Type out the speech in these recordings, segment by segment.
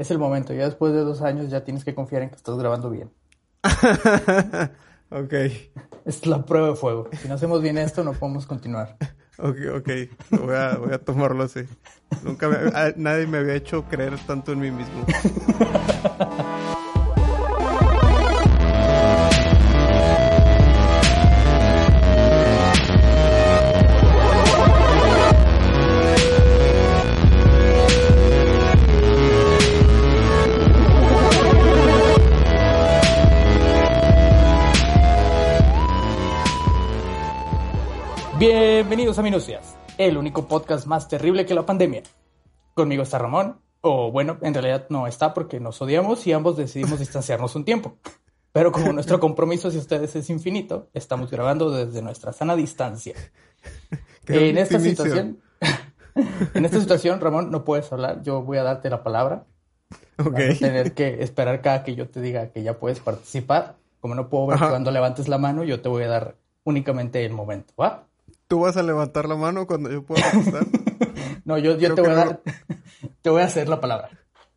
Es el momento. Ya después de dos años ya tienes que confiar en que estás grabando bien. ok. Es la prueba de fuego. Si no hacemos bien esto, no podemos continuar. Ok, ok. Voy a, voy a tomarlo así. Nunca me- nadie me había hecho creer tanto en mí mismo. Bienvenidos a Minucias, el único podcast más terrible que la pandemia. Conmigo está Ramón, o bueno, en realidad no está porque nos odiamos y ambos decidimos distanciarnos un tiempo. Pero como nuestro compromiso hacia ustedes es infinito, estamos grabando desde nuestra sana distancia. En esta optimismo. situación, en esta situación, Ramón, no puedes hablar. Yo voy a darte la palabra. Ok. Vas a tener que esperar cada que yo te diga que ya puedes participar. Como no puedo ver Ajá. cuando levantes la mano, yo te voy a dar únicamente el momento, ¿va? ¿Tú vas a levantar la mano cuando yo pueda contestar? No, yo, yo te voy a dar, te voy a hacer la palabra.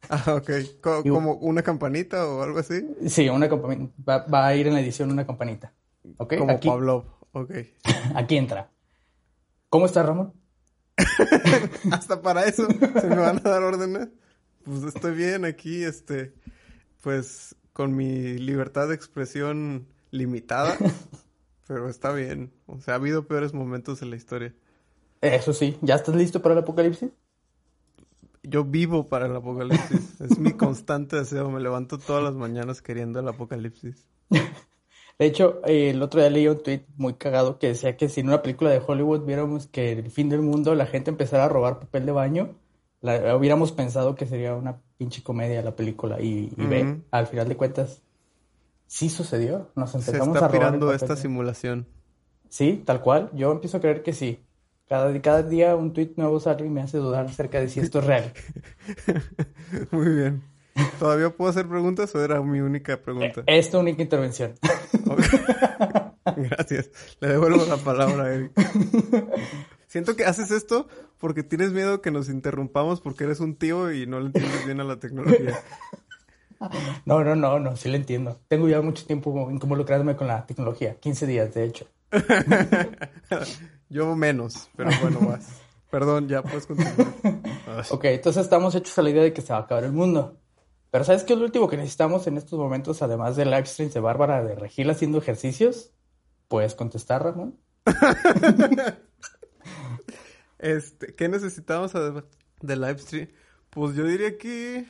ah, ok. ¿Como una campanita o algo así? Sí, una campanita. Va, va a ir en la edición una campanita. ¿Ok? Como aquí, Pavlov. Ok. aquí entra. ¿Cómo estás, Ramón? Hasta para eso se me van a dar órdenes. Pues estoy bien aquí, este, pues con mi libertad de expresión limitada, pero está bien. O sea, ha habido peores momentos en la historia. Eso sí, ¿ya estás listo para el apocalipsis? Yo vivo para el apocalipsis. Es mi constante deseo. Me levanto todas las mañanas queriendo el apocalipsis. De hecho, eh, el otro día leí un tweet muy cagado que decía que si en una película de Hollywood viéramos que el fin del mundo la gente empezara a robar papel de baño, la, hubiéramos pensado que sería una pinche comedia la película. Y, y ve, al final de cuentas, sí sucedió. Nos Se empezamos está a robar pirando esta simulación. Sí, tal cual. Yo empiezo a creer que sí. Cada, cada día un tweet nuevo sale y me hace dudar acerca de si esto es real. Muy bien. ¿Todavía puedo hacer preguntas o era mi única pregunta? Eh, Esta única intervención. Ok. Gracias. Le devuelvo la palabra a Eric. Siento que haces esto porque tienes miedo que nos interrumpamos porque eres un tío y no le entiendes bien a la tecnología. No, no, no, no, sí lo entiendo. Tengo ya mucho tiempo involucrándome con la tecnología. 15 días, de hecho. Yo menos, pero bueno, vas. Perdón, ya puedes continuar. Ok, entonces estamos hechos a la idea de que se va a acabar el mundo. Pero ¿sabes qué es lo último que necesitamos en estos momentos, además de live streams de Bárbara de Regil haciendo ejercicios? ¿Puedes contestar, Ramón? Este, ¿qué necesitamos de live stream? Pues yo diría que...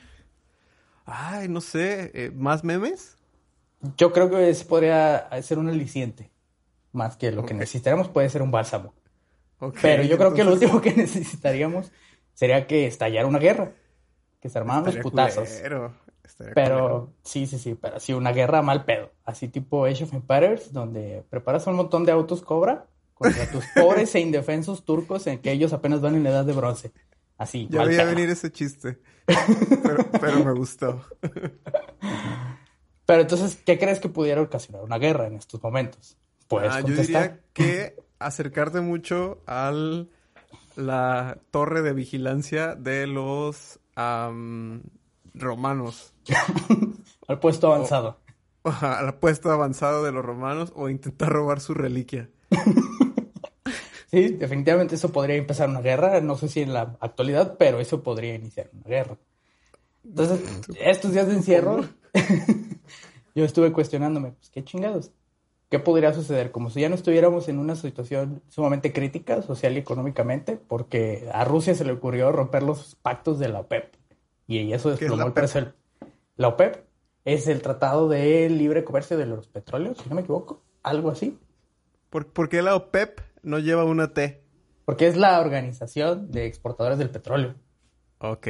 Ay, no sé, eh, ¿más memes? Yo creo que ese podría ser un aliciente. Más que lo que Ok. necesitaremos puede ser un bálsamo. Pero yo creo que lo último que necesitaríamos sería que estallara una guerra. Que se armaran los putazos. culero, estaría culero. Pero sí, sí, sí, pero sí, una guerra mal pedo. Así tipo Age of Empires, donde preparas un montón de autos cobra contra tus pobres e indefensos turcos en que ellos apenas van en la edad de bronce. Así, Ya veía venir ese chiste. Pero, pero me gustó. Pero entonces, ¿qué crees que pudiera ocasionar una guerra en estos momentos? Puedes Ah, yo diría que acercarte mucho al la torre de vigilancia de los romanos. Al puesto avanzado. Al puesto avanzado de los romanos o intentar robar su reliquia. Sí, definitivamente eso podría empezar una guerra. No sé si en la actualidad, pero eso podría iniciar una guerra. Entonces, estos días de encierro, yo estuve cuestionándome, pues, ¿qué chingados? ¿Qué podría suceder? Como si ya no estuviéramos en una situación sumamente crítica, social y económicamente, porque a Rusia se le ocurrió romper los pactos de la OPEP. Y eso ¿Qué es desplomó el precio. La OPEP es el Tratado de Libre Comercio de los Petróleos, si no me equivoco, algo así. ¿Por, por qué la OPEP no lleva una T? Porque es la Organización de Exportadores del Petróleo. Ok,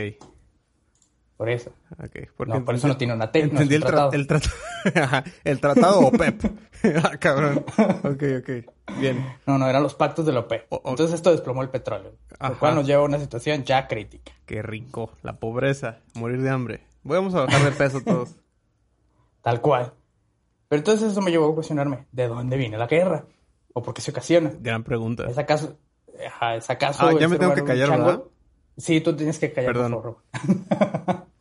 Por eso. ok. Porque No, por eso no tiene una T. Entendí el, tra- tratado. el tratado. Ajá, el tratado OPEP. ah, cabrón. Ok, ok. Bien. No, no, eran los pactos de la OPEP. O- o- Entonces esto desplomó el petróleo. Ajá. Lo cual nos lleva a una situación ya crítica. Qué rico. La pobreza. Morir de hambre. Vamos a bajar de peso todos. Tal cual. Pero entonces eso me llevó a cuestionarme, ¿de dónde viene la guerra? ¿O por qué se ocasiona? Gran pregunta. ¿Es acaso, ajá, ¿es acaso Ah, ya me tengo que callar? ¿verdad? Sí, tú tienes que callar, por Perdón. favor.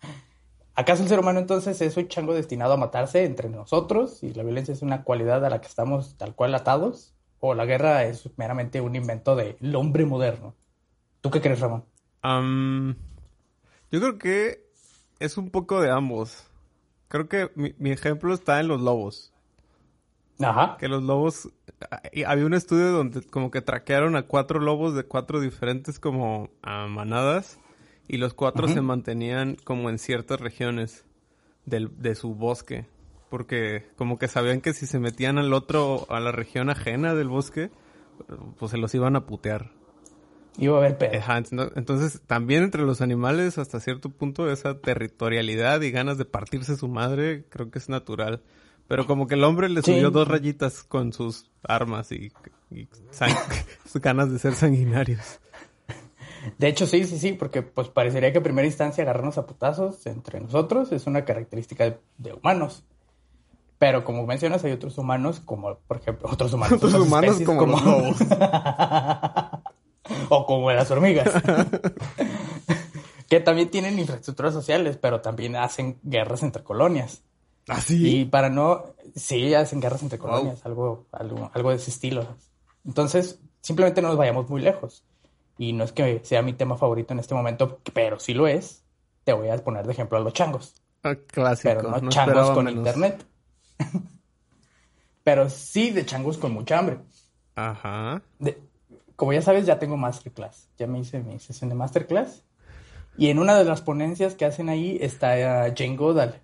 ¿Acaso el ser humano entonces es un chango destinado a matarse entre nosotros y la violencia es una cualidad a la que estamos tal cual atados? ¿O la guerra es meramente un invento del hombre moderno? ¿Tú qué crees, Ramón? yo creo que es un poco de ambos. Creo que mi, ejemplo está en los lobos. Ajá. Que los lobos... Había un estudio donde como que traquearon a cuatro lobos de cuatro diferentes como manadas y los cuatro se mantenían como en ciertas regiones del, de su bosque. Porque como que sabían que si se metían al otro, a la región ajena del bosque, pues se los iban a putear. Iba a haber pedo. entonces, también entre los animales, hasta cierto punto, esa territorialidad y ganas de partirse su madre, creo que es natural. Pero como que el hombre le subió dos rayitas con sus armas y, sus ganas de ser sanguinarios. De hecho, sí, sí, sí, porque pues parecería que en primera instancia agarrarnos a putazos entre nosotros es una característica de, humanos. Pero como mencionas, hay otros humanos, como por ejemplo, otros humanos. Otros humanos como, los lobos. o como las hormigas. que también tienen infraestructuras sociales, pero también hacen guerras entre colonias. ¿Ah, sí? Y para no... Sí, hacen guerras entre colonias, algo, algo, algo de ese estilo. Entonces, simplemente no nos vayamos muy lejos y no es que sea mi tema favorito en este momento, pero sí lo es, te voy a poner de ejemplo a los changos. Ah, clásico. Pero no, changos con internet. pero sí de changos con mucha hambre. Ajá. como ya sabes, ya tengo masterclass. Ya me hice mi sesión de masterclass. Y en una de las ponencias que hacen ahí está Jane Goodall,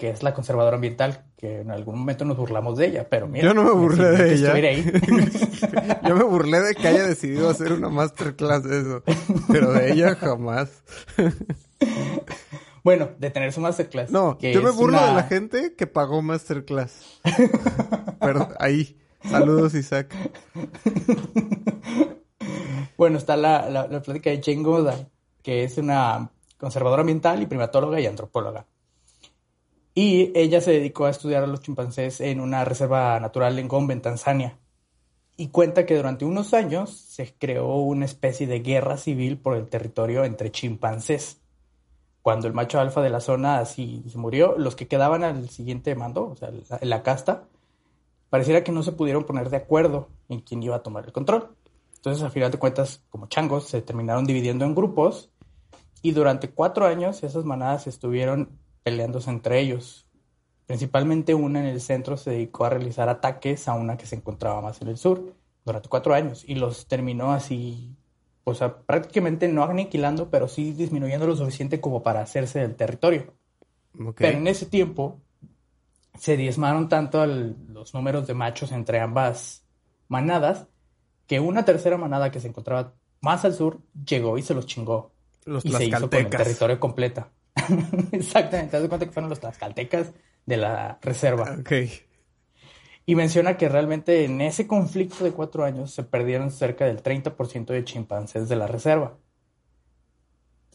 que es la conservadora ambiental, que en algún momento nos burlamos de ella, pero mira. Yo no me burlé de ella. Yo me burlé de que haya decidido hacer una masterclass de eso, pero de ella jamás. bueno, de tener su masterclass. No, yo me burlo de la gente que pagó masterclass. pero ahí. Saludos, Isaac. bueno, está la, la, la plática de Jane que es una conservadora ambiental y primatóloga y antropóloga. Y ella se dedicó a estudiar a los chimpancés en una reserva natural en Gombe, en Tanzania. Y cuenta que durante unos años se creó una especie de guerra civil por el territorio entre chimpancés. Cuando el macho alfa de la zona así se murió, los que quedaban al siguiente mando, o sea, en la casta, pareciera que no se pudieron poner de acuerdo en quién iba a tomar el control. Entonces, al final de cuentas, como changos, se terminaron dividiendo en grupos y durante cuatro años esas manadas estuvieron peleándose entre ellos. Principalmente una en el centro se dedicó a realizar ataques a una que se encontraba más en el sur durante cuatro años y los terminó así, o sea, prácticamente no aniquilando, pero sí disminuyendo lo suficiente como para hacerse del territorio. Pero en ese tiempo se diezmaron tanto los números de machos entre ambas manadas que una tercera manada que se encontraba más al sur llegó y se los chingó. Los y se hizo con el territorio completa. Exactamente, te das cuenta que fueron los tlaxcaltecas de la reserva. Ok. Y menciona que realmente en ese conflicto de cuatro años se perdieron cerca del 30% de chimpancés de la reserva.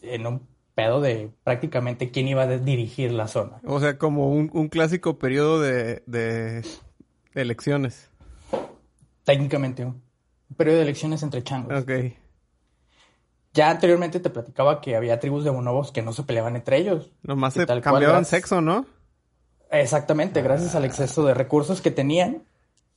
En un pedo de prácticamente quién iba a dirigir la zona. O sea, como un, clásico periodo de, de, elecciones. Técnicamente, un periodo de elecciones entre changos. Ok. Ya anteriormente te platicaba que había tribus de bonobos que no se peleaban entre ellos. Nomás se cambiaban sexo, ¿no? Exactamente, gracias al exceso de recursos que tenían.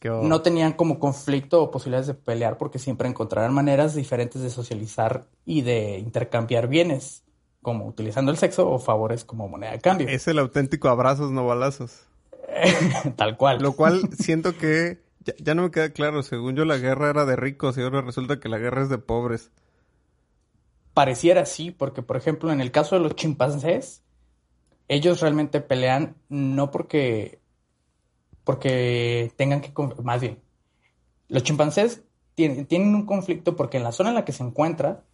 No tenían como conflicto o posibilidades de pelear porque siempre encontraron maneras diferentes de socializar y de intercambiar bienes, como utilizando el sexo o favores como moneda de cambio. Es el auténtico abrazos no balazos. Tal cual. Lo cual siento que ya, ya, no me queda claro. Según yo, la guerra era de ricos y ahora resulta que la guerra es de pobres pareciera así, porque por ejemplo en el caso de los chimpancés, ellos realmente pelean no porque, porque tengan que, más bien, los chimpancés tienen, tienen un conflicto porque en la zona en la que se encuentra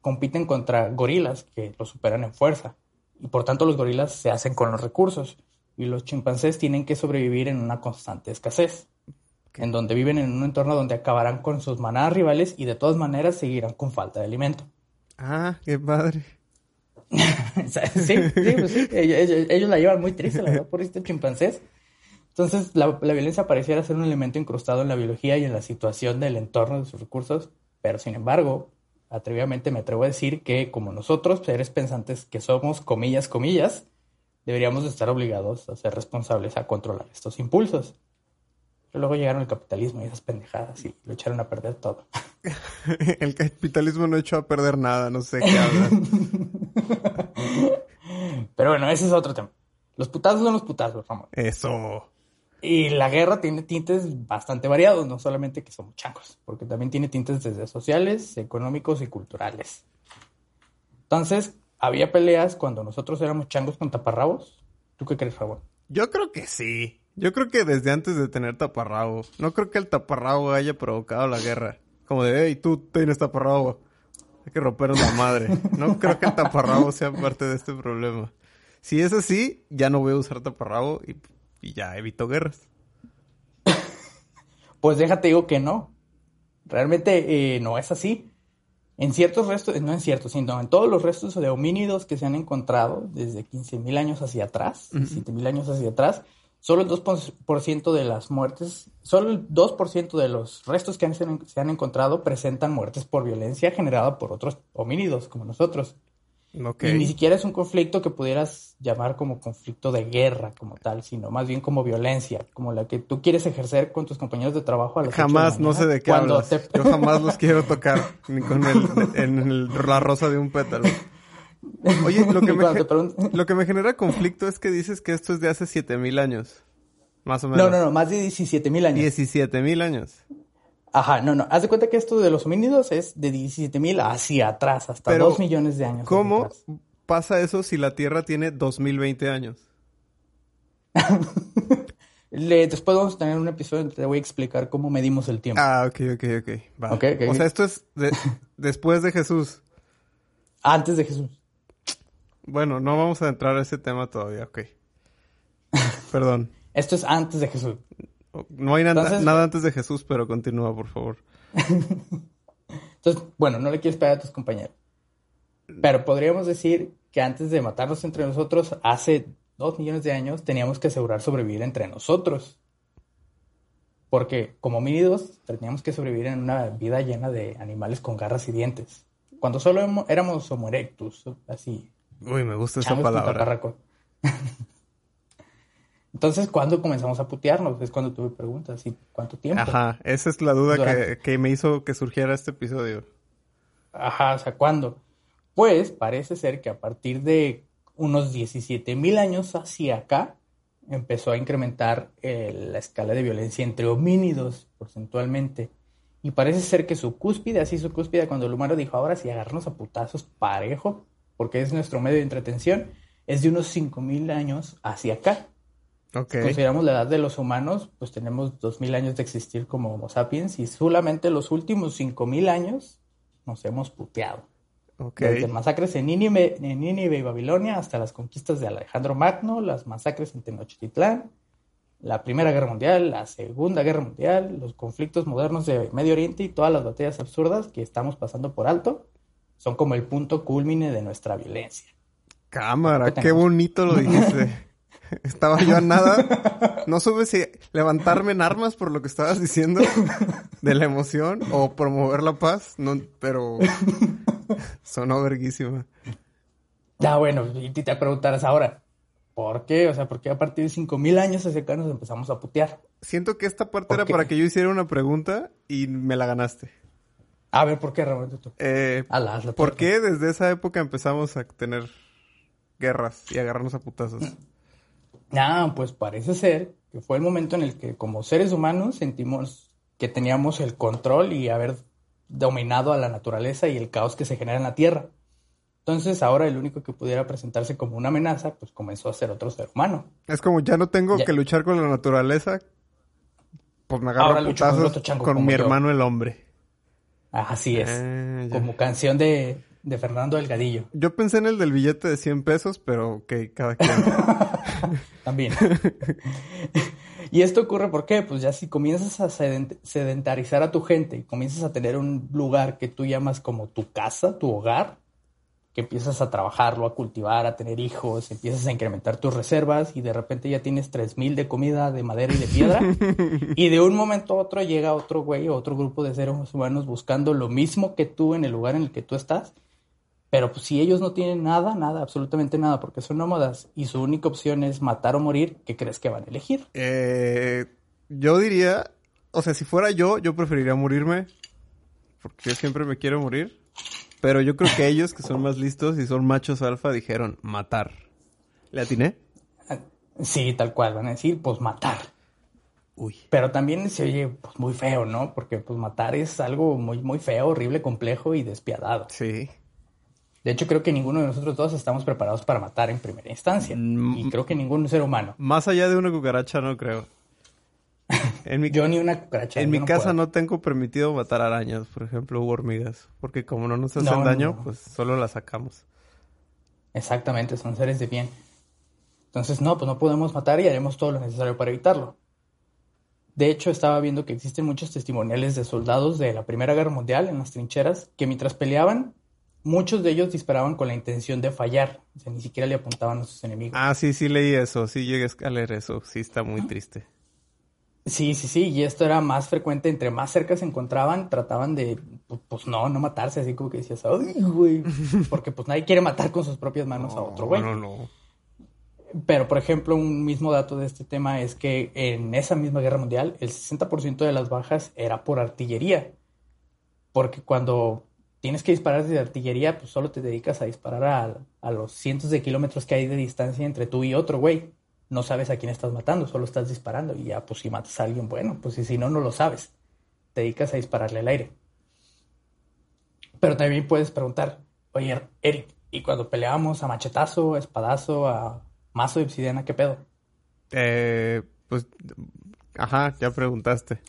compiten contra gorilas que los superan en fuerza y por tanto los gorilas se hacen con los recursos y los chimpancés tienen que sobrevivir en una constante escasez, en donde viven en un entorno donde acabarán con sus manadas rivales y de todas maneras seguirán con falta de alimento. Ah, qué padre. sí, sí, pues sí. Ellos, la llevan muy triste, la verdad, por estos chimpancés. Entonces, la, violencia pareciera ser un elemento incrustado en la biología y en la situación del entorno de sus recursos, pero sin embargo, atrevidamente me atrevo a decir que, como nosotros, seres pensantes que somos, comillas, comillas, deberíamos estar obligados a ser responsables a controlar estos impulsos. Pero luego llegaron el capitalismo y esas pendejadas y lo echaron a perder todo. el capitalismo no echó a perder nada, no sé qué hablan. Pero bueno, ese es otro tema. Los putazos son los putazos, Ramón. Eso. Y la guerra tiene tintes bastante variados, no solamente que somos changos, porque también tiene tintes desde sociales, económicos y culturales. Entonces, ¿había peleas cuando nosotros éramos changos con taparrabos? ¿Tú qué crees, Ramón? Yo creo que sí. Yo creo que desde antes de tener taparrabo. No creo que el taparrabo haya provocado la guerra. Como de, hey, tú tienes taparrabo. Hay que rompernos la madre. No creo que el taparrabo sea parte de este problema. Si es así, ya no voy a usar taparrabo y, y ya evito guerras. pues déjate digo que no. Realmente eh, no es así. En ciertos restos, no en ciertos, sino en todos los restos de homínidos que se han encontrado desde 15.000 años hacia atrás, uh 7.000 años hacia atrás, Solo el 2% de las muertes, solo el 2% de los restos que se han encontrado presentan muertes por violencia generada por otros homínidos como nosotros. Y ni siquiera es un conflicto que pudieras llamar como conflicto de guerra como tal, sino más bien como violencia, como la que tú quieres ejercer con tus compañeros de trabajo a las Jamás, no sé de qué hablas. Yo jamás los quiero tocar, ni con el, en la rosa de un pétalo. Oye, lo que, me, lo que me genera conflicto es que dices que esto es de hace 7000 años. Más o menos. No, no, no, más de 17000 años. 17000 años. Ajá, no, no. Haz de cuenta que esto de los homínidos es de 17.000 hacia atrás, hasta 2 millones de años. ¿Cómo pasa eso si la Tierra tiene 2020 años? después vamos a tener un episodio donde te voy a explicar cómo medimos el tiempo. Ah, ok, ok, ok. okay, O sea, esto es después de Jesús. Antes de Jesús. Bueno, no vamos a entrar a ese tema todavía, ok. Perdón. Esto es antes de Jesús. No hay nada antes de Jesús, pero continúa, por favor. Entonces, bueno, no le quieres pegar a tus compañeros. Pero podríamos decir que antes de matarnos entre nosotros, hace dos millones de años, teníamos que asegurar sobrevivir entre nosotros. Porque como homínidos teníamos que sobrevivir en una vida llena de animales con garras y dientes. Cuando solo éramos Homo erectus, así, Uy, me gusta esa palabra. Entonces, ¿cuándo comenzamos a putearnos? Es cuando tuve preguntas. ¿Y cuánto tiempo? Ajá, esa es la duda que, me hizo que surgiera este episodio. Ajá, o sea, ¿cuándo? Pues parece ser que a partir de unos 17 mil años hacia acá empezó a incrementar eh, la escala de violencia entre homínidos porcentualmente. Y parece ser que su cúspide, así su cúspide, cuando el humano dijo, ahora sí, agarrarnos a putazos parejo, porque es nuestro medio de entretención, es de unos 5.000 años hacia acá. Okay. Si consideramos la edad de los humanos, pues tenemos 2.000 años de existir como Homo sapiens y solamente los últimos 5.000 años nos hemos puteado. Okay. Desde masacres en Nínive, en Nínive y Babilonia hasta las conquistas de Alejandro Magno, las masacres en Tenochtitlán, la Primera Guerra Mundial, la Segunda Guerra Mundial, los conflictos modernos de Medio Oriente y todas las batallas absurdas que estamos pasando por alto son como el punto culmine de nuestra violencia. Cámara, qué bonito lo dijiste. Estaba yo a nada. No supe si levantarme en armas por lo que estabas diciendo de la emoción o promover la paz, no, pero sonó verguísima. Ya, bueno, y te preguntarás ahora, ¿por qué? O sea, ¿por qué a partir de 5000 años hacia acá nos empezamos a putear? Siento que esta parte era para que yo hiciera una pregunta y me la ganaste. A ver, ¿por qué, Roberto? Eh, ¿Por qué desde esa época empezamos a tener guerras y agarrarnos a putazos? Ah, pues parece ser que fue el momento en el que como seres humanos sentimos que teníamos el control y haber dominado a la naturaleza y el caos que se genera en la Tierra. Entonces ahora el único que pudiera presentarse como una amenaza, pues comenzó a ser otro ser humano. Es como ya no tengo que luchar con la naturaleza, pues me agarro a putazos con, mi hermano el hombre. Así es. Ah, como canción de, Fernando Delgadillo. Yo pensé en el del billete de 100 pesos, pero ok, cada quien. También. y esto ocurre porque, pues ya si comienzas a sedentarizar a tu gente y comienzas a tener un lugar que tú llamas como tu casa, tu hogar, que empiezas a trabajarlo, a cultivar, a tener hijos, empiezas a incrementar tus reservas y de repente ya tienes 3000 de comida de madera y de piedra y de un momento a otro llega otro güey o otro grupo de seres humanos buscando lo mismo que tú en el lugar en el que tú estás Pero pues, si ellos no tienen nada, nada, absolutamente nada, porque son nómadas y su única opción es matar o morir, ¿qué crees que van a elegir? Eh, yo diría, o sea, si fuera yo, yo preferiría morirme, porque yo siempre me quiero morir. Pero yo creo que ellos, que son más listos y son machos alfa, dijeron matar. ¿Le atiné? Sí, tal cual, van a decir, pues matar. Uy. Pero también se oye pues, muy feo, ¿no? Porque pues matar es algo muy, muy feo, horrible, complejo y despiadado. Sí. De hecho, creo que ninguno de nosotros todos estamos preparados para matar en primera instancia. Mm. Y creo que ningún ser humano. Más allá de una cucaracha, no creo. En mi, Yo ni una cucaracha. en mi no casa puedo. no tengo permitido matar arañas, por ejemplo, u hormigas. Porque como no nos hacen No, daño, no. pues solo las sacamos. Exactamente, son seres de bien. Entonces, no, pues no podemos matar y haremos todo lo necesario para evitarlo. De hecho, estaba viendo que existen muchos testimoniales de soldados de la Primera Guerra Mundial en las trincheras que mientras peleaban, muchos de ellos disparaban con la intención de fallar. O sea, ni siquiera le apuntaban a sus enemigos. Ah, sí, sí leí eso. Sí llegué a leer eso. Sí está muy triste. Sí, sí, sí, y esto era más frecuente, entre más cerca se encontraban, trataban de, pu- pues no, no matarse, así como que decías, ay, güey, porque pues nadie quiere matar con sus propias manos a otro güey. No, no. Pero, por ejemplo, un mismo dato de este tema es que en esa misma guerra mundial, el 60% de las bajas era por artillería. Porque cuando tienes que disparar desde artillería, pues solo te dedicas a disparar a, a los cientos de kilómetros que hay de distancia entre tú y otro güey. No sabes a quién estás matando, solo estás disparando. Y ya, pues si matas a alguien, bueno, pues y si no, no lo sabes. Te dedicas a dispararle al aire. Pero también puedes preguntar, oye, Eric, ¿y cuando peleábamos a machetazo, a espadazo, a mazo de obsidiana, qué pedo? Eh, pues, ajá, ya preguntaste.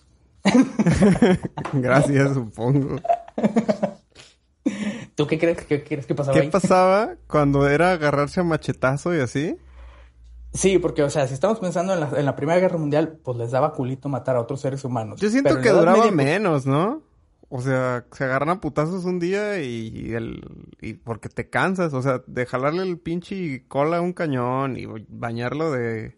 Gracias, supongo. ¿Tú qué crees, qué crees que pasaba ¿Qué ahí? pasaba cuando era agarrarse a machetazo y así? Sí, porque, o sea, si estamos pensando en la, en la Primera Guerra Mundial, pues les daba culito matar a otros seres humanos. Yo siento Pero que duraba Media, menos, ¿no? O sea, se agarran a putazos un día y, el, y porque te cansas, o sea, de jalarle el pinche cola a un cañón y bañarlo de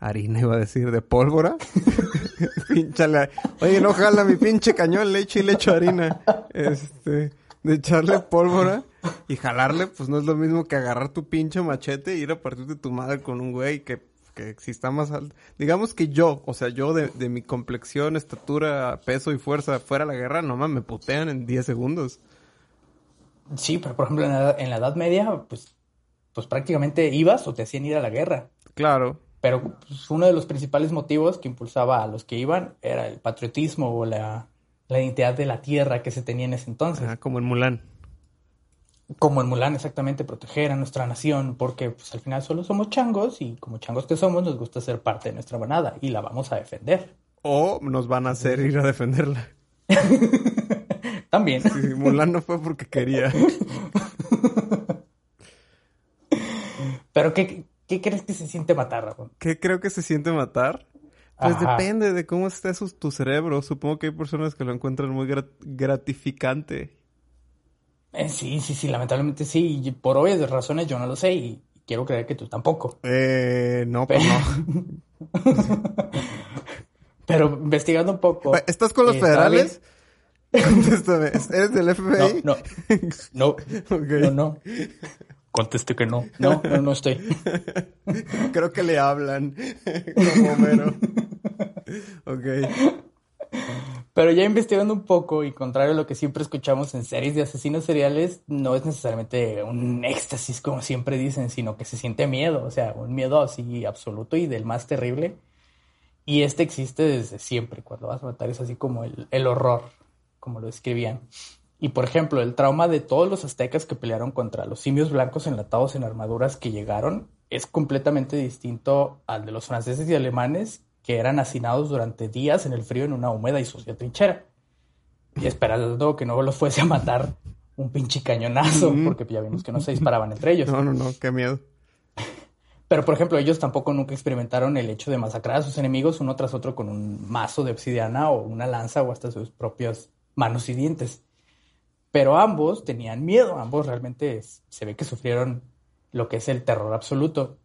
harina, iba a decir, de pólvora. Pínchale. Oye, no jala mi pinche cañón, le echo y le echo harina. Este, de echarle pólvora y jalarle, pues no es lo mismo que agarrar tu pinche machete e ir a partirte tu madre con un güey que, que si está más alto. Digamos que yo, o sea, yo de, de mi complexión, estatura, peso y fuerza fuera a la guerra, nomás me putean en 10 segundos. Sí, pero por ejemplo, en la, en la Edad Media, pues, pues prácticamente ibas o te hacían ir a la guerra. Claro. Pero pues, uno de los principales motivos que impulsaba a los que iban era el patriotismo o la, la identidad de la tierra que se tenía en ese entonces. Ah, como en Mulan. Como en Mulan, exactamente, proteger a nuestra nación, porque pues al final solo somos changos y como changos que somos nos gusta ser parte de nuestra manada y la vamos a defender. O nos van a hacer ir a defenderla. También. Sí, Mulan no fue porque quería. Pero ¿qué, qué crees que se siente matar, Ramón? ¿Qué creo que se siente matar? Pues Ajá. depende de cómo esté su, tu cerebro. Supongo que hay personas que lo encuentran muy grat- gratificante. Eh, sí, sí, sí, lamentablemente sí. Y por obvias razones yo no lo sé y quiero creer que tú tampoco. Eh, no, pues no. Pero investigando un poco. ¿Estás con los eh, federales? Contéstame. ¿Eres del FBI? No, no, Ok. no, no. Conteste que no. No, no, no estoy. Creo que le hablan. Como Homero. ok. Pero ya investigando un poco y contrario a lo que siempre escuchamos en series de asesinos seriales, no es necesariamente un éxtasis como siempre dicen, sino que se siente miedo, o sea, un miedo así absoluto y del más terrible. Y este existe desde siempre, cuando vas a matar es así como el, el horror, como lo describían. Y por ejemplo, el trauma de todos los aztecas que pelearon contra los simios blancos enlatados en armaduras que llegaron es completamente distinto al de los franceses y alemanes que eran hacinados durante días en el frío en una húmeda y sucia trinchera. Y esperando que no los fuese a matar un pinche cañonazo, porque ya vimos que no se disparaban entre ellos. No, no, no. Qué miedo. Pero, por ejemplo, ellos tampoco nunca experimentaron el hecho de masacrar a sus enemigos uno tras otro con un mazo de obsidiana o una lanza o hasta sus propias manos y dientes. Pero ambos tenían miedo, ambos realmente se ve que sufrieron lo que es el terror absoluto.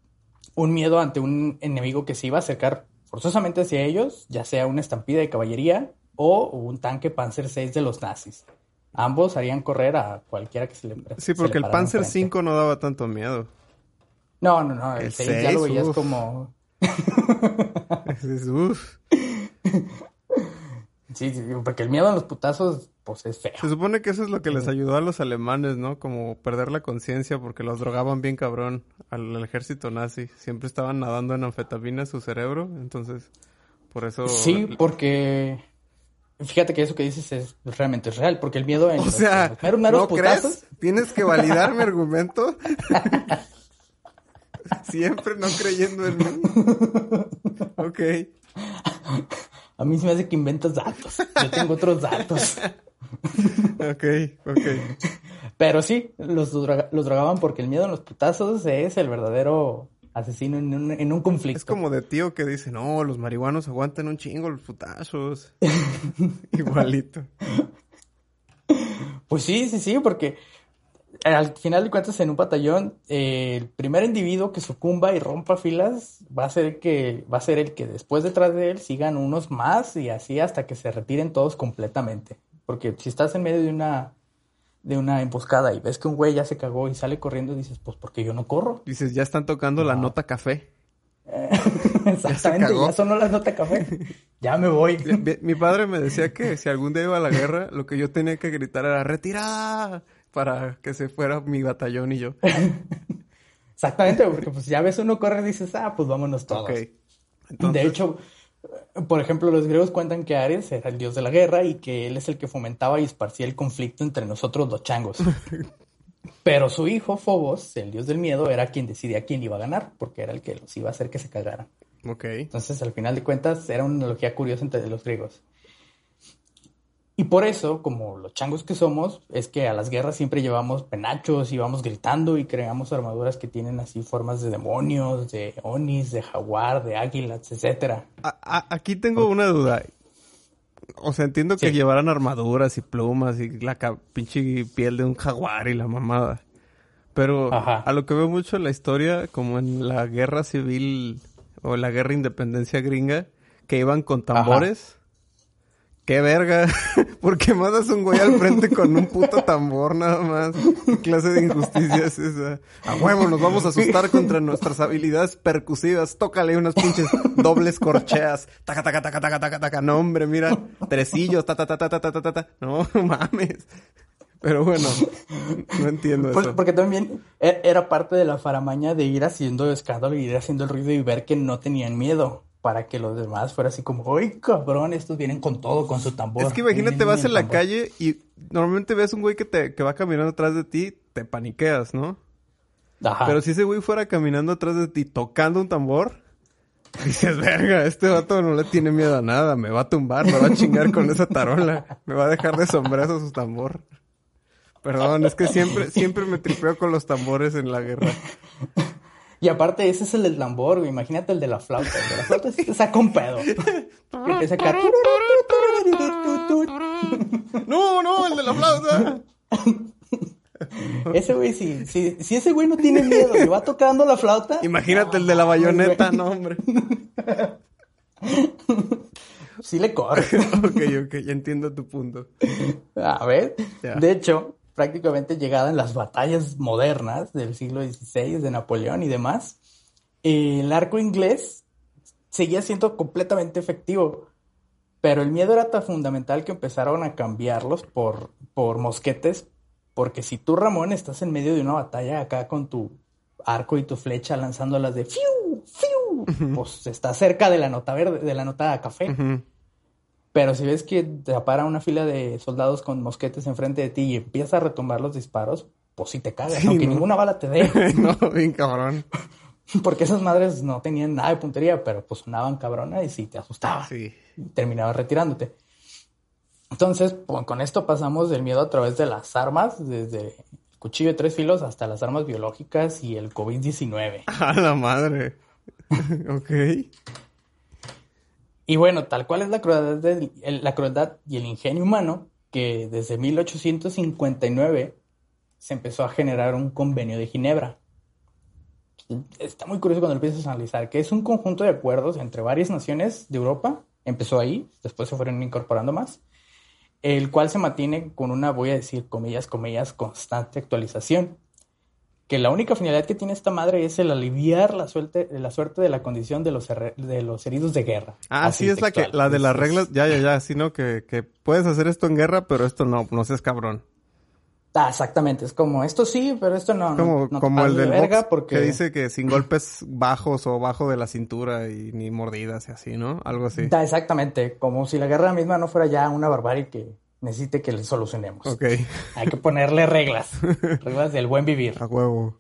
Un miedo ante un enemigo que se iba a acercar forzosamente hacia ellos, ya sea una estampida de caballería o un tanque Panzer VI de los nazis. Ambos harían correr a cualquiera que se le Sí, porque el Panzer 5 no daba tanto miedo. No, no, no. El, 6, ya lo veías como. Uf. Sí, sí, porque el miedo a los putazos, pues es feo. Se supone que eso es lo que les ayudó a los alemanes, ¿no? Como perder la conciencia porque los drogaban bien cabrón al, ejército nazi. Siempre estaban nadando en anfetamina su cerebro, entonces por eso... Sí, porque... Fíjate que eso que dices es realmente real, porque el miedo en o sea, ¿no crees? ¿Tienes que validar mi argumento? Siempre no creyendo en mí. ok. A mí se me hace que inventas datos. Yo tengo otros datos. ok, ok. Pero sí, los, los drogaban porque el miedo a los putazos es el verdadero asesino en un, en un conflicto. Es como de tío que dice, no, los marihuanos aguantan un chingo los putazos. Igualito. Pues sí, sí, sí, porque al final de cuentas, en un batallón, eh, el primer individuo que sucumba y rompa filas va a ser que va a ser el que después detrás de él sigan unos más y así hasta que se retiren todos completamente. Porque si estás en medio de una de una emboscada y ves que un güey ya se cagó y sale corriendo, dices, pues porque yo no corro. Dices, ya están tocando la nota café. Exactamente, ya, sonó la nota café. ya me voy. Mi, padre me decía que si algún día iba a la guerra, lo que yo tenía que gritar era retirada para que se fuera mi batallón y yo. Exactamente, porque pues ya ves uno corre y dices, ah, pues vámonos todos. De hecho, por ejemplo, los griegos cuentan que Ares era el dios de la guerra y que él es el que fomentaba y esparcía el conflicto entre nosotros los changos. Pero su hijo, Fobos, el dios del miedo, era quien decidía quién iba a ganar, porque era el que los iba a hacer que se cagaran. Ok. Entonces, al final de cuentas, era una analogía curiosa entre los griegos. Y por eso, como los changos que somos, es que a las guerras siempre llevamos penachos y vamos gritando y creamos armaduras que tienen así formas de demonios, de onis, de jaguar, de águilas, etcétera. aquí tengo una duda. O sea, entiendo que llevaran armaduras y plumas y la pinche piel de un jaguar y la mamada. Pero a lo que veo mucho en la historia, como en la guerra civil o la guerra independencia gringa, que iban con tambores qué verga. ¿Por qué mandas un güey al frente con un puto tambor nada más? ¿Qué clase de injusticia es esa? A huevo, nos vamos a asustar contra nuestras habilidades percusivas. Tócale unas pinches dobles corcheas. Taca, taca, taca, taca, taca, taca. No, hombre, mira. Tresillos, ta, ta, ta, ta, ta, ta, ta, ta. No, mames. Pero bueno, no entiendo pues, eso. Porque también e, era parte de la faramaña de ir haciendo escándalo y ir haciendo el ruido y ver que no tenían miedo para que los demás fuera así como, ¡ay, cabrón! Estos vienen con todo, con su tambor. Es que imagínate, vas en la calle y normalmente ves un güey que, te, que va caminando atrás de ti, te paniqueas, ¿no? Ajá. Pero si ese güey fuera caminando atrás de ti tocando un tambor, dices, verga, este vato no le tiene miedo a nada, me va a tumbar, me va a chingar con esa tarola, me va a dejar de sombrazo su tambor. Perdón, es que siempre, siempre me tripeo con los tambores en la guerra. Y aparte, ese es el del tambor, güey. Imagínate el de la flauta. El de la flauta sí te saca un pedo. No, no, el de la flauta. Ese güey, si, si, si ese güey no tiene miedo y va tocando la flauta. Imagínate el de la bayoneta, no, hombre. Sí le corre. ok, ok, ya entiendo tu punto. A ver, de hecho, prácticamente llegada en las batallas modernas del siglo XVI, de Napoleón y demás, el arco inglés seguía siendo completamente efectivo, pero el miedo era tan fundamental que empezaron a cambiarlos por, por mosquetes, porque si tú, Ramón, estás en medio de una batalla acá con tu arco y tu flecha lanzándolas de fiu, fiu, pues está cerca de la nota verde, de la nota café. Pero si ves que te apara una fila de soldados con mosquetes enfrente de ti y empiezas a retomar los disparos, pues sí te cagas, aunque ninguna bala te dé. no, bien cabrón. Porque esas madres no tenían nada de puntería, pero pues sonaban cabrona y sí te asustaba. Sí. Terminabas retirándote. Entonces, pues, con esto pasamos del miedo a través de las armas, desde el cuchillo de tres filos hasta las armas biológicas y el COVID-19. A la madre. ok. Y bueno, tal cual es la crueldad, la crueldad y el ingenio humano, que desde 1859 se empezó a generar un convenio de Ginebra. Está muy curioso cuando lo empiezas a analizar, que es un conjunto de acuerdos entre varias naciones de Europa, empezó ahí, después se fueron incorporando más, el cual se mantiene con una, voy a decir, comillas, comillas, constante actualización. Que la única finalidad que tiene esta madre es el aliviar la suerte, la suerte de la condición de los, de los heridos de guerra. Ah, sí, es la que, la de las reglas, ya, ya, ya, sino que, que puedes hacer esto en guerra, pero esto no, no seas cabrón. Ah, exactamente, es como esto sí, pero esto no. Como, no, como el del verga porque... que dice que sin golpes bajos o bajo de la cintura y ni mordidas y así, ¿no? Algo así. Ah, exactamente, como si la guerra misma no fuera ya una barbarie que necesite que le solucionemos. Ok. Hay que ponerle reglas, reglas del buen vivir. A huevo.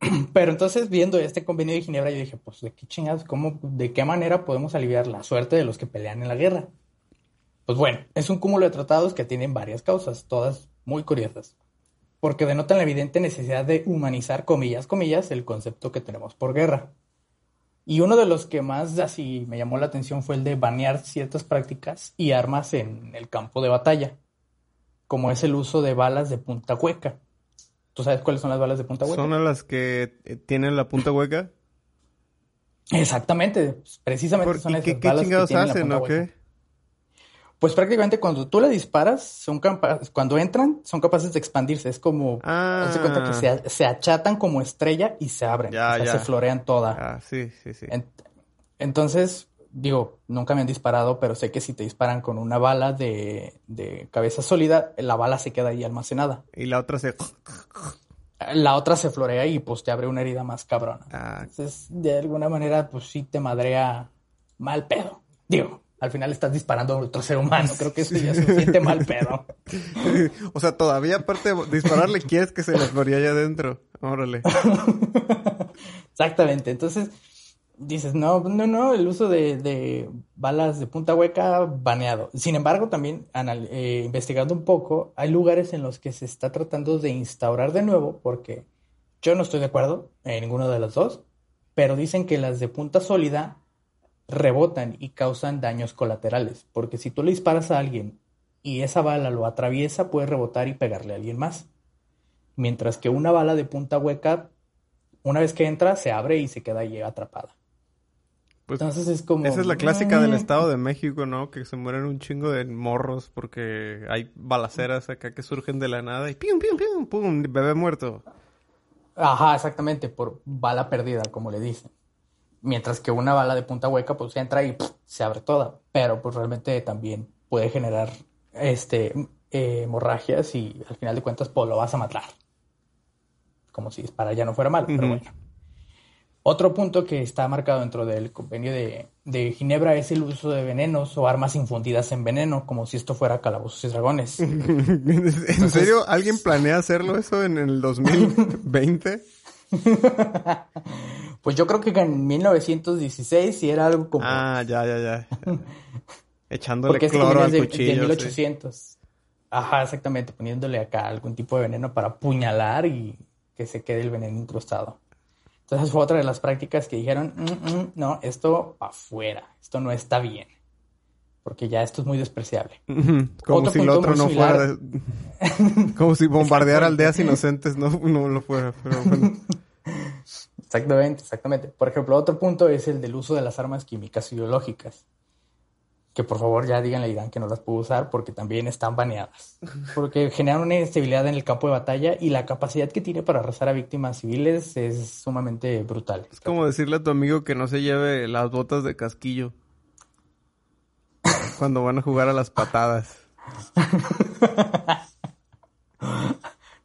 Pero entonces, viendo este convenio de Ginebra, yo dije, pues, ¿de qué chingados? ¿Cómo, de qué manera podemos aliviar la suerte de los que pelean en la guerra? Pues bueno, es un cúmulo de tratados que tienen varias causas, todas muy curiosas, porque denotan la evidente necesidad de humanizar, comillas, comillas, el concepto que tenemos por guerra. Y uno de los que más así me llamó la atención fue el de banear ciertas prácticas y armas en el campo de batalla, como es el uso de balas de punta hueca. ¿Tú sabes cuáles son las balas de punta hueca? ¿Son las que eh, tienen la punta hueca? Exactamente, precisamente son esas ¿qué, ¿qué chingados hacen o qué? Pues prácticamente cuando tú le disparas, son cuando entran, son capaces de expandirse. Es como, ah. cuenta que se, achatan como estrella y se abren. Ya, Se florean toda. Ah, sí, sí, sí. entonces, digo, nunca me han disparado, pero sé que si te disparan con una bala de, cabeza sólida, la bala se queda ahí almacenada. Y la otra se... La otra se florea y pues te abre una herida más cabrona. Ah. Entonces, de alguna manera, pues sí te madrea mal pedo. Digo, al final estás disparando a otro ser humano. Creo que eso ya se siente mal pedo. o sea, todavía aparte de dispararle, quieres que se le floría allá adentro. Órale. Exactamente. Entonces, dices, no, no, no, el uso de, balas de punta hueca baneado. Sin embargo, también eh, investigando un poco, hay lugares en los que se está tratando de instaurar de nuevo, porque yo no estoy de acuerdo en ninguno de los dos, pero dicen que las de punta sólida rebotan y causan daños colaterales, porque si tú le disparas a alguien y esa bala lo atraviesa, puede rebotar y pegarle a alguien más. Mientras que una bala de punta hueca, una vez que entra, se abre y se queda ahí atrapada. Pues, Entonces es como... Esa es la clásica del Estado de México, ¿no? Que se mueren un chingo de morros porque hay balaceras acá que surgen de la nada y ¡pum, pum, pum! ¡pum! Bebé muerto. Ajá, exactamente, por bala perdida, como le dicen. Mientras que una bala de punta hueca pues entra y se abre toda. Pero pues realmente también puede generar este eh, hemorragias y al final de cuentas pues lo vas a matar. Como si disparar ya no fuera mal, pero bueno. Otro punto que está marcado dentro del convenio de, de, Ginebra es el uso de venenos o armas infundidas en veneno, como si esto fuera calabozos y dragones. ¿En serio? ¿Alguien planea hacerlo eso en el 2020? pues yo creo que en 1916 sí era algo como... Ah, ya, ya, ya. Echándole cloro al cuchillo. De 1800. Ajá, exactamente, poniéndole acá algún tipo de veneno para apuñalar y que se quede el veneno incrustado. Entonces fue otra de las prácticas que dijeron, mm, mm, no, esto afuera, esto no está bien, porque ya esto es muy despreciable. Como si el otro no fuera, como si bombardear aldeas inocentes no, no lo fuera, pero bueno. Exactamente, exactamente. Por ejemplo, otro punto es el del uso de las armas químicas y biológicas. Que por favor ya díganle a Irán que no las puedo usar porque también están baneadas. Porque generan una inestabilidad en el campo de batalla y la capacidad que tiene para arrasar a víctimas civiles es sumamente brutal. Es como decirle a tu amigo que no se lleve las botas de casquillo cuando van a jugar a las patadas.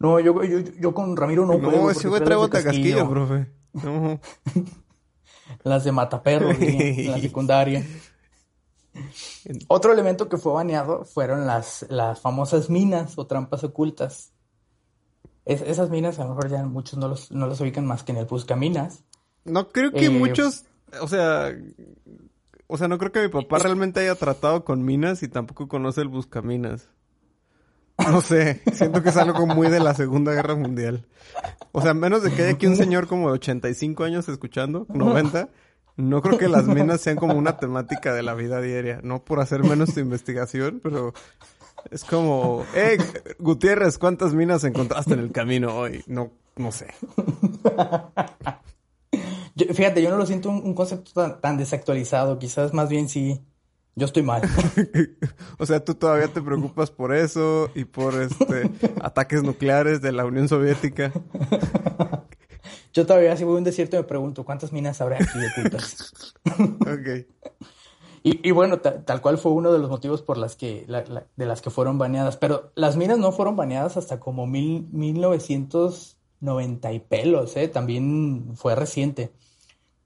No, yo, yo, yo con Ramiro no, puedo. No, ese güey trae botas de casquillo, profe. No. las de mataperros en la secundaria. Otro elemento que fue baneado fueron las, las famosas minas o trampas ocultas. esas minas a lo mejor ya muchos no, los, no las ubican más que en el Buscaminas. No creo que eh, muchos, o sea, o sea, no creo que mi papá realmente haya tratado con minas y tampoco conoce el Buscaminas. No sé, siento que es algo muy de la Segunda Guerra Mundial. O sea, menos de que haya aquí un señor como de 85 años escuchando, 90, no creo que las minas sean como una temática de la vida diaria. No por hacer menos tu investigación, pero es como, eh, Gutiérrez, ¿cuántas minas encontraste en el camino hoy? No, no sé. fíjate, yo no lo siento un, concepto tan, desactualizado. Quizás más bien sí Yo estoy mal. o sea, tú todavía te preocupas por eso y por este ataques nucleares de la Unión Soviética. Yo todavía si voy a un desierto me pregunto cuántas minas habrá aquí ocultas. ok. Y, bueno, tal cual fue uno de los motivos por las que, de las que fueron baneadas. Pero las minas no fueron baneadas hasta como mil, 1990 y pelos, ¿eh? También fue reciente.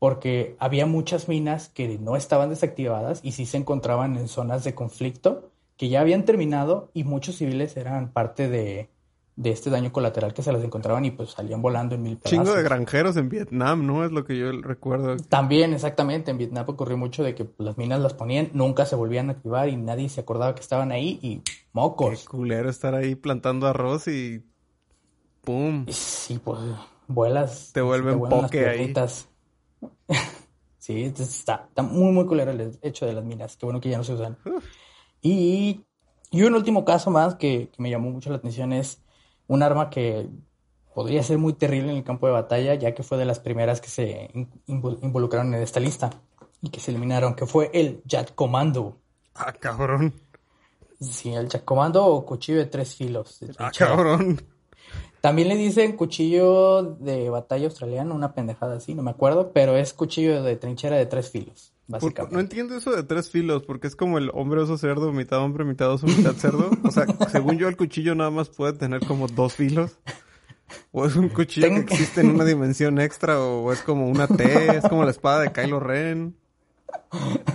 Porque había muchas minas que no estaban desactivadas y sí se encontraban en zonas de conflicto que ya habían terminado y muchos civiles eran parte de, de este daño colateral que se las encontraban y pues salían volando en mil pedazos. Chingo de granjeros en Vietnam, ¿no? Es lo que yo recuerdo. También, exactamente. En Vietnam ocurrió mucho de que las minas las ponían, nunca se volvían a activar y nadie se acordaba que estaban ahí y mocos. Qué culero estar ahí plantando arroz y ¡pum! Sí, pues vuelas. Te vuelven poke ahí. sí, está, está muy, muy culero el hecho de las minas. Qué bueno que ya no se usan. Y, y un último caso más que, que me llamó mucho la atención es un arma que podría ser muy terrible en el campo de batalla, ya que fue de las primeras que se involucraron en esta lista y que se eliminaron, que fue el Jet Commando. Ah, cabrón. Sí, el Jet Commando o cuchillo de tres filos. ah, cabrón. También le dicen cuchillo de batalla australiano, una pendejada así, no me acuerdo, pero es cuchillo de trinchera de tres filos. Básicamente. No entiendo eso de tres filos, porque es como el hombre oso cerdo, mitad hombre, mitad oso, mitad cerdo. O sea, según yo, el cuchillo nada más puede tener como dos filos. O es un cuchillo que existe en una dimensión extra, o es como una T, es como la espada de Kylo Ren.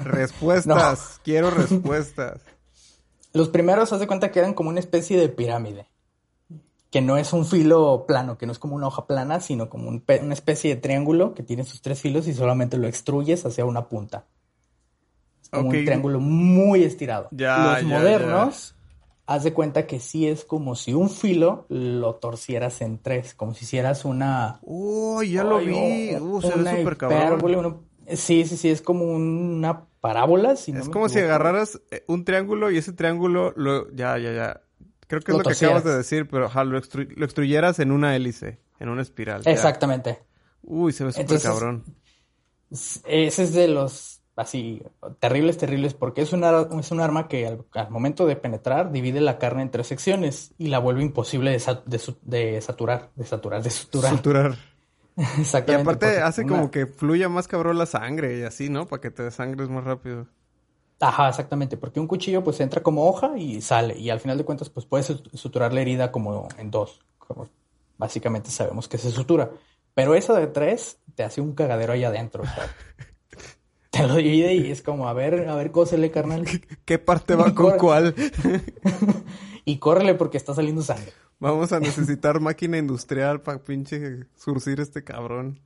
Respuestas, quiero respuestas. Los primeros, haz de cuenta que eran como una especie de pirámide. Que no es un filo plano, que no es como una hoja plana, sino como una especie de triángulo que tiene sus tres filos y solamente lo extruyes hacia una punta. Es como un triángulo muy estirado. Los modernos, haz de cuenta que sí es como si un filo lo torcieras en tres, como si hicieras una... ¡Oh, ya lo vi! ¡Uh, se ve súper cabrón! Sí, sí, sí, es como una parábola. Si es como si agarraras eh, un triángulo y ese triángulo lo... Ya, ya, ya. Creo que es lo, que acabas de decir, pero lo, extruyeras en una hélice, en una espiral. Exactamente. Uy, se ve súper cabrón. Ese es de los así terribles, terribles, porque es, una, es un arma que al, momento de penetrar divide la carne en tres secciones y la vuelve imposible de, de, saturar, de saturar, de suturar. Suturar. Exactamente. Y aparte hace como que fluya más cabrón la sangre y así, ¿no? Para que te desangres más rápido. Ajá, exactamente, porque un cuchillo pues entra como hoja y sale y al final de cuentas pues puedes suturar la herida como en dos, como básicamente sabemos que se sutura. Pero esa de tres te hace un cagadero ahí adentro. O sea, te lo divide y es como, a ver, a ver, cósele, carnal. ¿Qué parte va con cuál? y córrele porque está saliendo sangre. Vamos a necesitar máquina industrial para pinche surcir este cabrón.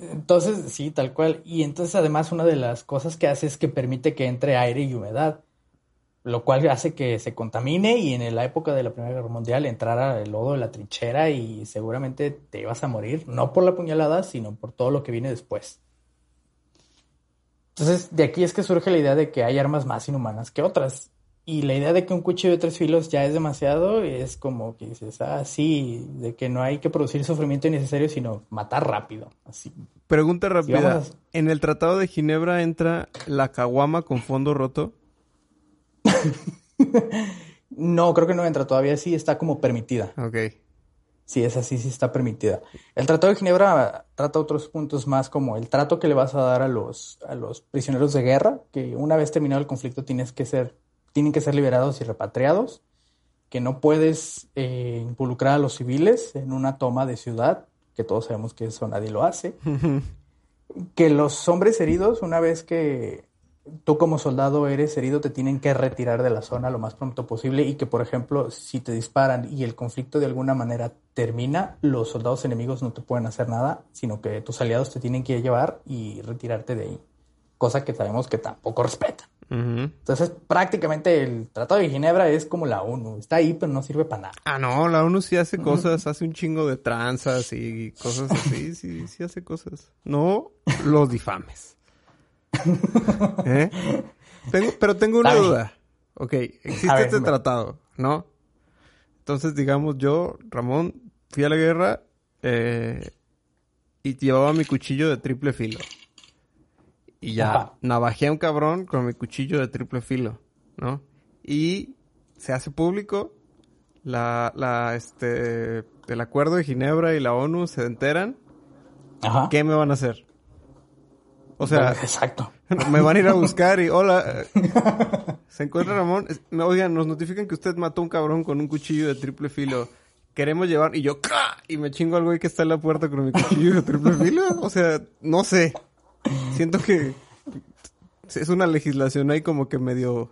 Entonces, sí, tal cual. Y entonces, además, una de las cosas que hace es que permite que entre aire y humedad, lo cual hace que se contamine y en la época de la Primera Guerra Mundial entrara el lodo de la trinchera y seguramente te ibas a morir, no por la puñalada, sino por todo lo que viene después. Entonces, de aquí es que surge la idea de que hay armas más inhumanas que otras. Y la idea de que un cuchillo de tres filos ya es demasiado es como que dices, ah, sí, de que no hay que producir sufrimiento innecesario, sino matar rápido. Así. Pregunta rápida. ¿En el Tratado de Ginebra entra la caguama con fondo roto? no, creo que no entra. Todavía sí está como permitida. Ok. Sí, esa sí, sí está permitida. El Tratado de Ginebra trata otros puntos más como el trato que le vas a dar a los, a los prisioneros de guerra, que una vez terminado el conflicto tienes que ser, tienen que ser liberados y repatriados, que no puedes eh, involucrar a los civiles en una toma de ciudad, que todos sabemos que eso nadie lo hace, que los hombres heridos, una vez que tú como soldado eres herido, te tienen que retirar de la zona lo más pronto posible y que, por ejemplo, si te disparan y el conflicto de alguna manera termina, los soldados enemigos no te pueden hacer nada, sino que tus aliados te tienen que llevar y retirarte de ahí. Cosa que sabemos que tampoco respetan. Entonces, prácticamente el Tratado de Ginebra es como la ONU. Está ahí, pero no sirve para nada. Ah, no, la ONU sí hace cosas, hace un chingo de tranzas y cosas así. sí, sí hace cosas. No los difames. ¿Eh? pero tengo una duda. Ok, existe este tratado, ¿no? Entonces, digamos, yo, Ramón, fui a la guerra eh, y llevaba mi cuchillo de triple filo. Y ya navajé a un cabrón con mi cuchillo de triple filo, ¿no? Y se hace público, la, la, este, el acuerdo de Ginebra y la ONU se enteran. Ajá. ¿Qué me van a hacer? O sea, exacto. Me van a ir a buscar y hola. Se encuentra Ramón. Oigan, nos notifican que usted mató a un cabrón con un cuchillo de triple filo. Queremos llevar y yo y me chingo al güey que está en la puerta con mi cuchillo de triple filo. O sea, no sé. Siento que es una legislación ahí como que medio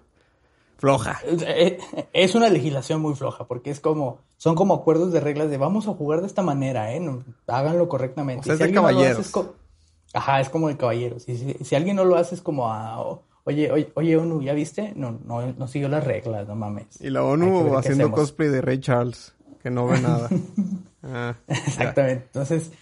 floja. Eh, es una legislación muy floja porque es como son como acuerdos de reglas de vamos a jugar de esta manera, ¿eh? háganlo correctamente. O sea, es de caballeros. Ajá, es como el caballero. Si, si, alguien no lo hace es como a, oye, oye, oye, ONU, ¿ya viste? No, no, no siguió las reglas, no mames. Y la ONU haciendo cosplay de Ray Charles, que no ve nada. Ah, Exactamente. Entonces,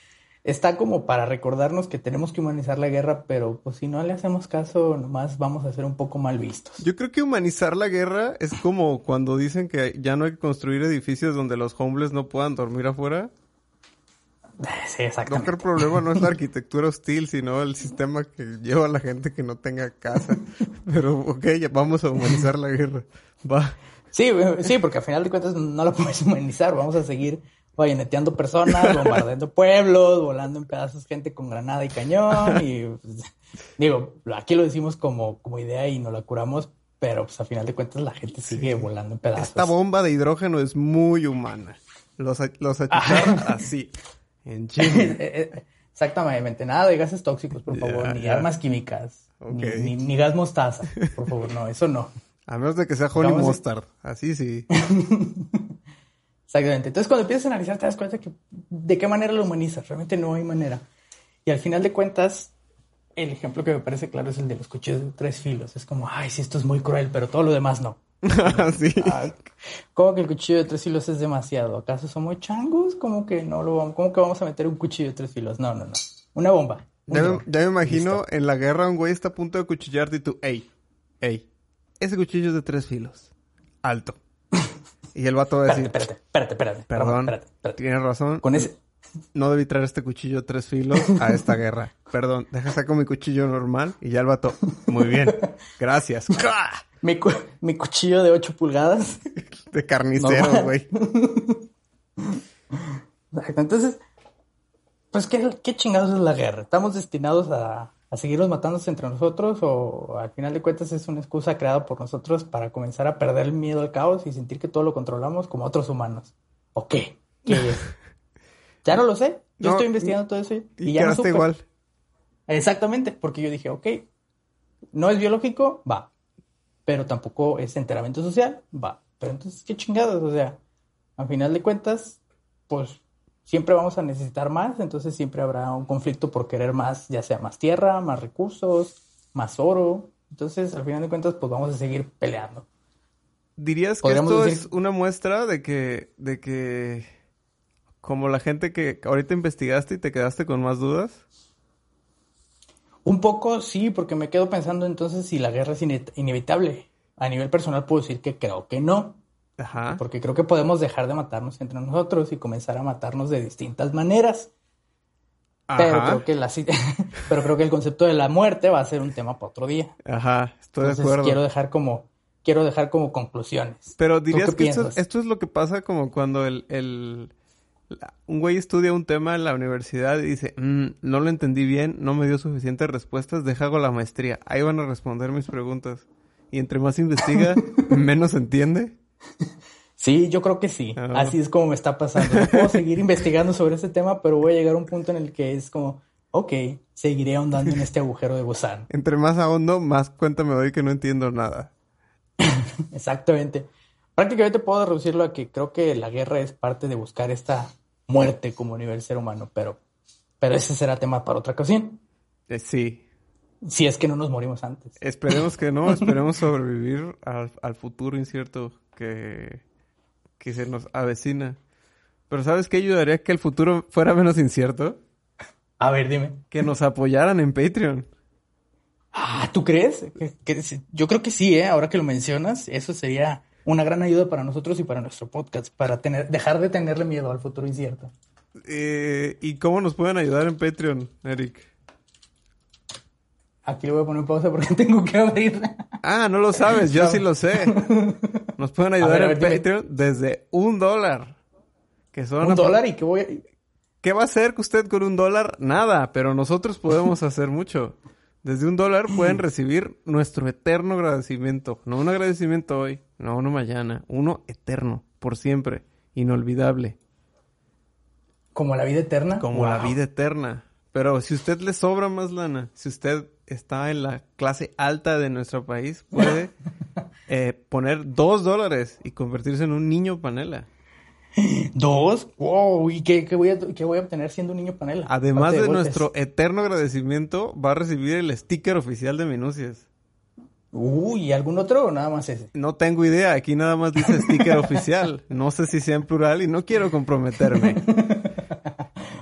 está como para recordarnos que tenemos que humanizar la guerra, pero pues si no le hacemos caso, nomás vamos a ser un poco mal vistos. Yo creo que humanizar la guerra es como cuando dicen que ya no hay que construir edificios donde los homeless no puedan dormir afuera. Sí, exactamente. el problema no es la arquitectura hostil, sino el sistema que lleva a la gente que no tenga casa. Pero, ok, ya vamos a humanizar la guerra. Va. Sí, sí, porque al final de cuentas no la podemos humanizar. Vamos a seguir bayoneteando personas, bombardeando pueblos, volando en pedazos gente con granada y cañón. Y pues, digo, aquí lo decimos como, como idea y no la curamos, pero pues a final de cuentas la gente sigue volando en pedazos. Esta bomba de hidrógeno es muy humana. Los, los así. En Chile. Eh, eh, exactamente, nada de gases tóxicos, por favor, ni armas químicas, ni, gas mostaza, por favor, no, eso no. A menos de que sea Honey Mustard, así sí. Exactamente. Entonces, cuando empiezas a analizar, te das cuenta que de qué manera lo humanizas. Realmente no hay manera. Y al final de cuentas, el ejemplo que me parece claro es el de los cuchillos de tres filos. Es como, ay, sí, esto es muy cruel, pero todo lo demás no. sí. Ah, ¿Cómo que el cuchillo de tres filos es demasiado? ¿Acaso somos changos? ¿Cómo que no lo vamos? ¿Cómo que vamos a meter un cuchillo de tres filos? No, no, no. Una bomba. Ya me, imagino en la guerra un güey está a punto de cuchillarte y tú, ey, ey, ese cuchillo es de tres filos. Alto. Y el vato va a decir... Espérate, espérate, espérate. Perdón, tienes razón. Con ese... No debí traer este cuchillo tres filos a esta guerra. Perdón, deja sacar mi cuchillo normal y ya el vato... Muy bien, gracias. mi, mi cuchillo de 8 pulgadas. De carnicero, güey. Entonces, pues, ¿qué, ¿qué chingados es la guerra? ¿Estamos destinados a, a seguirnos matándose entre nosotros o al final de cuentas es una excusa creada por nosotros para comenzar a perder el miedo al caos y sentir que todo lo controlamos como otros humanos. ¿O qué? ¿Qué es? ya no lo sé. Yo estoy investigando todo eso y, ya no supe. igual. Exactamente, porque yo dije, ok, no es biológico, va. Pero tampoco es enteramiento social, va. Pero entonces, ¿qué chingados? O sea, al final de cuentas, pues siempre vamos a necesitar más, entonces siempre habrá un conflicto por querer más, ya sea más tierra, más recursos, más oro. Entonces, al final de cuentas, pues vamos a seguir peleando. ¿Dirías que esto es una muestra de que, de que, como la gente que ahorita investigaste y te quedaste con más dudas? Un poco sí, porque me quedo pensando entonces si la guerra es inevitable. A nivel personal puedo decir que creo que no. Ajá. Porque creo que podemos dejar de matarnos entre nosotros y comenzar a matarnos de distintas maneras. Pero creo que la pero creo que el concepto de la muerte va a ser un tema para otro día. Ajá, estoy de acuerdo. Quiero dejar como quiero dejar como conclusiones. Pero dirías que esto, esto, es lo que pasa como cuando el, el un güey estudia un tema en la universidad y dice, mm, no lo entendí bien, no me dio suficientes respuestas, deja hago la maestría. Ahí van a responder mis preguntas. Y entre más investiga, menos entiende. Sí, yo creo que sí. Ah. Así es como me está pasando. puedo seguir investigando sobre este tema, pero voy a llegar a un punto en el que es como, ok, seguiré ahondando en este agujero de gusano. Entre más ahondo, más cuenta me doy que no entiendo nada. Exactamente. Prácticamente puedo reducirlo a que creo que la guerra es parte de buscar esta muerte como nivel ser humano, pero, pero ese será tema para otra ocasión. Eh, sí. Si es que no nos morimos antes. Esperemos que no, esperemos sobrevivir al, al futuro incierto que, que se nos avecina. Pero ¿sabes qué ayudaría que el futuro fuera menos incierto? A ver, dime. Que nos apoyaran en Patreon. Ah, ¿tú crees? yo creo que sí, ¿eh? Ahora que lo mencionas, eso sería una gran ayuda para nosotros y para nuestro podcast, para tener, dejar de tenerle miedo al futuro incierto. Eh, ¿Y cómo nos pueden ayudar en Patreon, Eric? Aquí le voy a poner pausa porque tengo que abrir. Ah, no lo sabes, yo sí lo sé. Nos pueden ayudar ver, a en dime. Patreon desde un dólar. Que son Un dólar y que voy a... ¿Qué va a hacer usted con un dólar? Nada, pero nosotros podemos hacer mucho. Desde un dólar pueden recibir nuestro eterno agradecimiento. No un agradecimiento hoy, no uno mañana, uno eterno, por siempre, inolvidable, Como la vida eterna. como Wow. la vida eterna. Pero si usted le sobra más lana, si usted está en la clase alta de nuestro país, puede eh, poner dos dólares y convertirse en un niño panela. ¿Dos? Wow, ¿y qué, qué voy a, qué voy a obtener siendo un niño panela? Además de golpes. nuestro eterno agradecimiento, va a recibir el sticker oficial de Minucias. Uy, ¿y algún otro o nada más ese? No tengo idea, aquí nada más dice sticker oficial. No sé si sea en plural y no quiero comprometerme.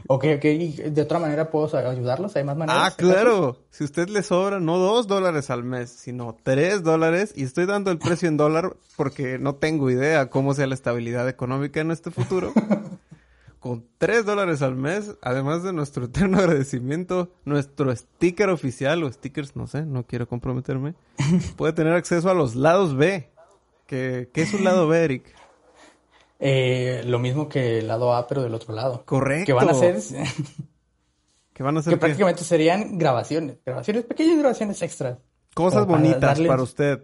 Ok, ok, ¿y de otra manera puedo ayudarlos? ¿Hay más maneras? Ah, claro. Si usted le sobra no dos dólares al mes, sino tres dólares, y estoy dando el precio en dólar porque no tengo idea cómo sea la estabilidad económica en este futuro. Con tres dólares al mes, además de nuestro eterno agradecimiento, nuestro sticker oficial o stickers, no sé, no quiero comprometerme, puede tener acceso a los lados B. ¿Qué, qué es un lado B, Eric? Eh, lo mismo que el lado A, pero del otro lado. Correcto. Que van a ser... ¿Qué van a hacer? que prácticamente serían grabaciones. Grabaciones, pequeñas grabaciones extras. Cosas para bonitas para usted.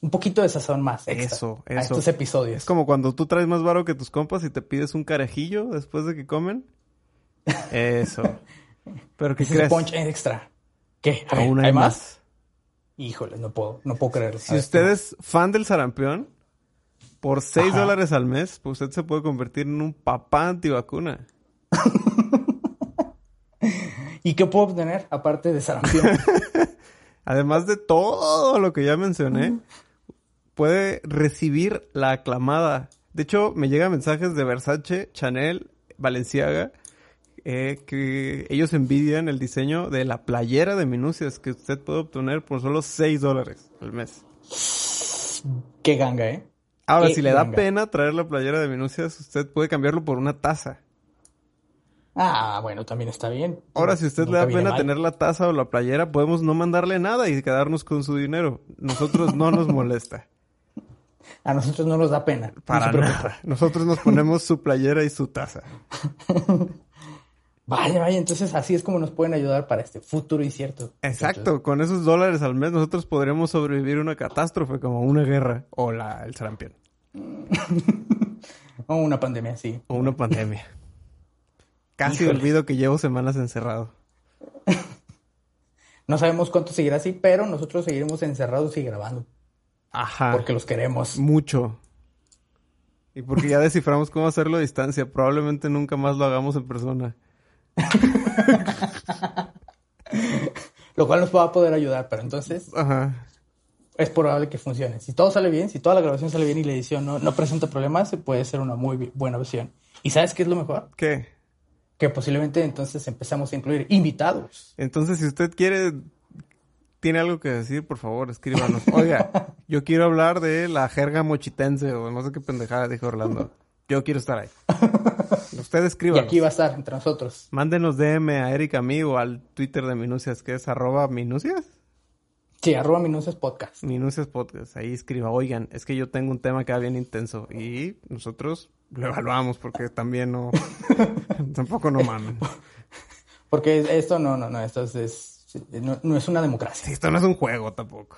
Un poquito de sazón más extra Eso, a eso. estos episodios. Es como cuando tú traes más varo que tus compas y te pides un carajillo después de que comen. Eso. Pero ¿qué crees? punch extra. ¿Qué? A ver, Aún hay, más. Híjole, no puedo, no puedo creerlo. Si usted es fan del sarampión, por 6 Ajá. dólares al mes, pues usted se puede convertir en un papá antivacuna. ¿Y qué puedo obtener aparte de sarampión? Además de todo lo que ya mencioné, puede recibir la aclamada. De hecho, me llegan mensajes de Versace, Chanel, Balenciaga, eh, que ellos envidian el diseño de la playera de minucias que usted puede obtener por solo 6 dólares al mes. qué ganga, ¿eh? Ahora, si le da pena traer la playera de minucias, usted puede cambiarlo por una taza. Ah, bueno, también está bien. Ahora, si a usted le da pena mal. tener la taza o la playera, podemos no mandarle nada y quedarnos con su dinero. Nosotros no nos molesta. A nosotros no nos da pena. Para nada. Nosotros nos ponemos su playera y su taza. Vaya, vaya, entonces así es como nos pueden ayudar para este futuro incierto. Exacto. Con esos dólares al mes nosotros podremos sobrevivir a una catástrofe como una guerra o la, el sarampión O una pandemia, sí. o una pandemia. Casi Híjole. olvido que llevo semanas encerrado. No sabemos cuánto seguirá así, pero nosotros seguiremos encerrados y grabando. Ajá. Porque los queremos. Mucho. Y porque ya desciframos cómo hacerlo a distancia. Probablemente nunca más lo hagamos en persona. Lo cual nos va a poder ayudar, pero entonces Ajá. Es probable que funcione. Si todo sale bien, si toda la grabación sale bien y la edición no, no presenta problemas, puede ser una muy buena opción. ¿Y sabes qué es lo mejor? ¿Qué? Que posiblemente entonces empezamos a incluir invitados. Entonces, si usted quiere, tiene algo que decir, por favor, escríbanos. Oiga, yo quiero hablar de la jerga mochitense o no sé qué pendejada dijo Orlando. Yo quiero estar ahí. Usted Y escríbanos. aquí va a estar entre nosotros. Mándenos DM a Eric a mí o al Twitter de Minucias, que es arroba Minucias. Sí, arroba minucias podcast. Minucias Podcast. Ahí escriba, oigan, es que yo tengo un tema acá bien intenso. Y nosotros lo evaluamos porque también no... tampoco no mamen. Porque esto no, no, no, esto es, es- no, no es una democracia. Sí, esto no es un juego tampoco.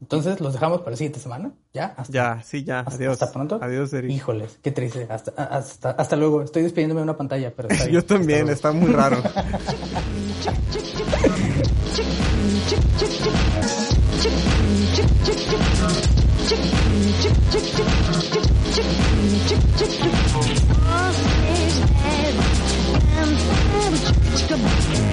Entonces los dejamos para la siguiente semana. ¿Ya? Hasta, Ya, sí, ya. hasta- Adiós. hasta pronto. Adiós, Eric. Híjoles, qué triste. Hasta, hasta, hasta luego. Estoy despidiéndome de una pantalla, pero está bien. Yo también, está muy raro. All stays there.